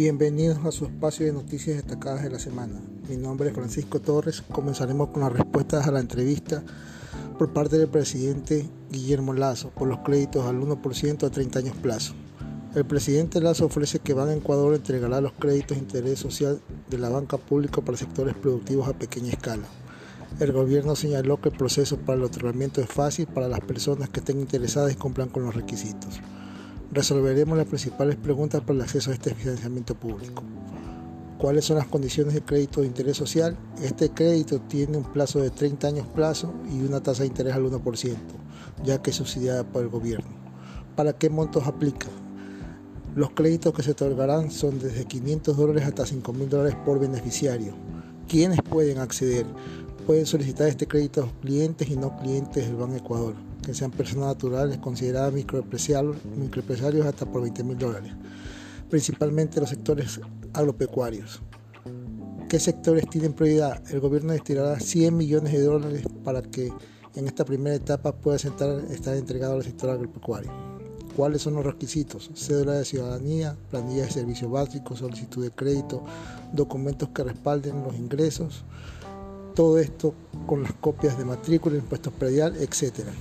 Bienvenidos a su espacio de noticias destacadas de la semana. Mi nombre es Francisco Torres. Comenzaremos con las respuestas a la entrevista por parte del presidente Guillermo Lazo por los créditos al 1% a 30 años plazo. El presidente Lazo ofrece que Ban Ecuador entregará los créditos de interés social de la banca pública para sectores productivos a pequeña escala. El gobierno señaló que el proceso para el otorgamiento es fácil para las personas que estén interesadas y cumplan con los requisitos resolveremos las principales preguntas para el acceso a este financiamiento público. ¿Cuáles son las condiciones de crédito de interés social? Este crédito tiene un plazo de 30 años plazo y una tasa de interés al 1%, ya que es subsidiada por el gobierno. ¿Para qué montos aplica? Los créditos que se otorgarán son desde 500 dólares hasta 5 mil dólares por beneficiario. ¿Quiénes pueden acceder? Pueden solicitar este crédito a clientes y no clientes del Banco Ecuador que sean personas naturales consideradas microempresarios, microempresarios hasta por 20 mil dólares, principalmente los sectores agropecuarios. ¿Qué sectores tienen prioridad? El gobierno destinará 100 millones de dólares para que en esta primera etapa pueda estar entregado al sector agropecuario. ¿Cuáles son los requisitos? Cédula de ciudadanía, planilla de servicios básicos, solicitud de crédito, documentos que respalden los ingresos, todo esto con las copias de matrícula, impuestos predial, etcétera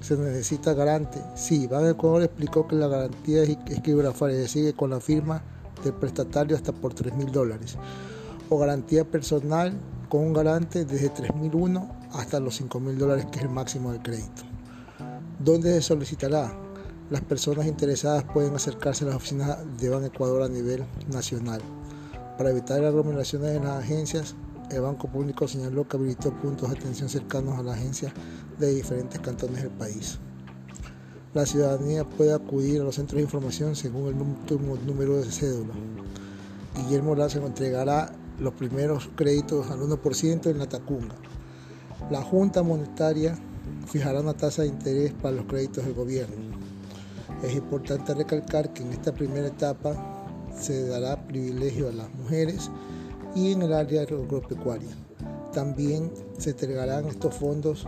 se necesita garante. Sí, Ban Ecuador explicó que la garantía es escribografía sigue con la firma del prestatario hasta por 3 mil dólares. O garantía personal con un garante desde 3.001 hasta los 5 mil dólares, que es el máximo de crédito. ¿Dónde se solicitará? Las personas interesadas pueden acercarse a las oficinas de Ban Ecuador a nivel nacional. Para evitar aglomeraciones en las agencias, el Banco Público señaló que habilitó puntos de atención cercanos a la agencia de diferentes cantones del país. La ciudadanía puede acudir a los centros de información según el último número de cédula. Guillermo Lazo entregará los primeros créditos al 1% en la Tacunga. La Junta Monetaria fijará una tasa de interés para los créditos del gobierno. Es importante recalcar que en esta primera etapa se dará privilegio a las mujeres y en el área agropecuaria. También se entregarán estos fondos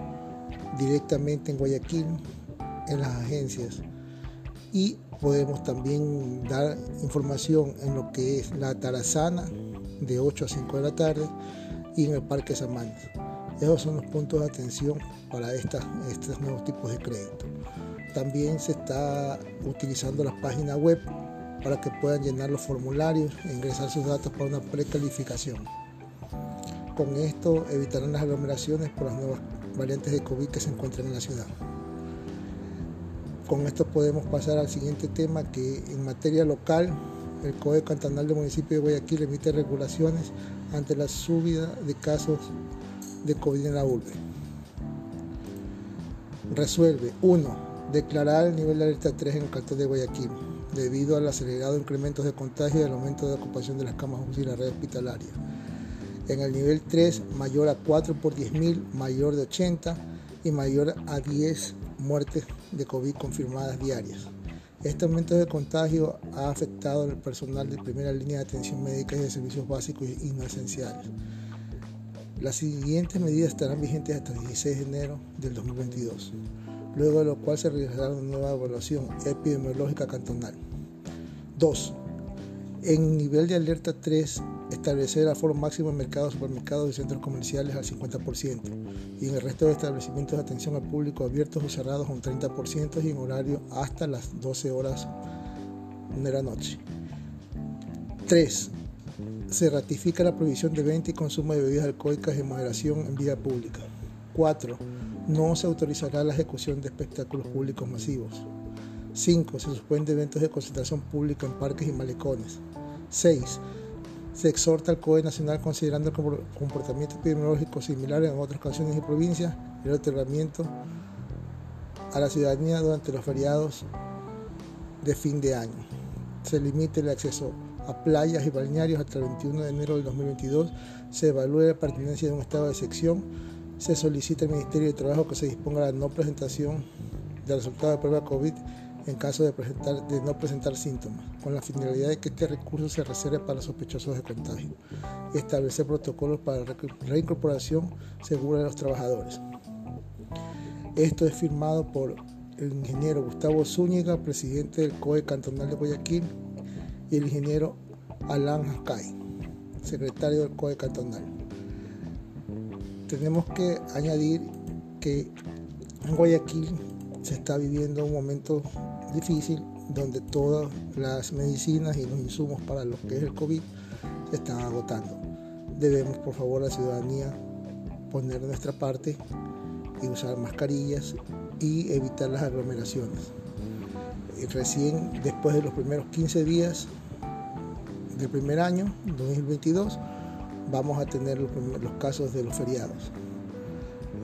directamente en Guayaquil, en las agencias. Y podemos también dar información en lo que es la Tarazana de 8 a 5 de la tarde y en el Parque Samantha. Esos son los puntos de atención para estas, estos nuevos tipos de crédito. También se está utilizando la página web para que puedan llenar los formularios e ingresar sus datos para una precalificación. Con esto evitarán las aglomeraciones por las nuevas variantes de COVID que se encuentran en la ciudad. Con esto podemos pasar al siguiente tema que en materia local el Código Cantonal del Municipio de Guayaquil emite regulaciones ante la subida de casos de COVID en la urbe. Resuelve 1. Declarar el nivel de alerta 3 en el cantón de Guayaquil debido al acelerado incremento de contagio y al aumento de ocupación de las camas UCI y la red hospitalaria. En el nivel 3, mayor a 4 por 10.000, mayor de 80 y mayor a 10 muertes de COVID confirmadas diarias. Este aumento de contagio ha afectado al personal de primera línea de atención médica y de servicios básicos y no esenciales. Las siguientes medidas estarán vigentes hasta el 16 de enero del 2022 luego de lo cual se realizará una nueva evaluación epidemiológica cantonal. 2. En nivel de alerta 3, establecer aforo máximo en mercados, supermercados y centros comerciales al 50% y en el resto de establecimientos de atención al público abiertos y cerrados un 30% y en horario hasta las 12 horas de la noche. 3. Se ratifica la prohibición de venta y consumo de bebidas alcohólicas de moderación en vía pública. 4 no se autorizará la ejecución de espectáculos públicos masivos. 5. Se suspende eventos de concentración pública en parques y malecones. 6. Se exhorta al COE Nacional, considerando el comportamiento epidemiológico similar en otras canciones y provincias, el otorgamiento a la ciudadanía durante los feriados de fin de año. Se limite el acceso a playas y balnearios hasta el 21 de enero del 2022. Se evalúe la pertinencia de un estado de sección se solicita al Ministerio de Trabajo que se disponga la no presentación del resultado de prueba COVID en caso de, no presentar síntomas, con la finalidad de que este recurso se reserve para sospechosos de contagio y establecer protocolos para reincorporación segura de los trabajadores. Esto es firmado por el ingeniero Gustavo Zúñiga, presidente del COE Cantonal de Guayaquil, y el ingeniero Alan Hakai, secretario del COE cantonal. Tenemos que añadir que en Guayaquil se está viviendo un momento difícil donde todas las medicinas y los insumos para lo que es el COVID se están agotando. Debemos, por favor, la ciudadanía poner nuestra parte y usar mascarillas y evitar las aglomeraciones. Recién después de los primeros 15 días del primer año, 2022, vamos a tener los, casos de los feriados.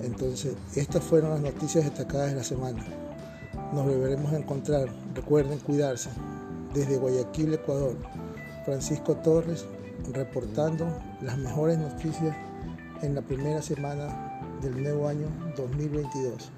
Entonces, estas fueron las noticias destacadas de la semana. Nos volveremos a encontrar. Recuerden cuidarse. Desde Guayaquil, Ecuador, Francisco Torres reportando las mejores noticias en la primera semana del nuevo año 2022.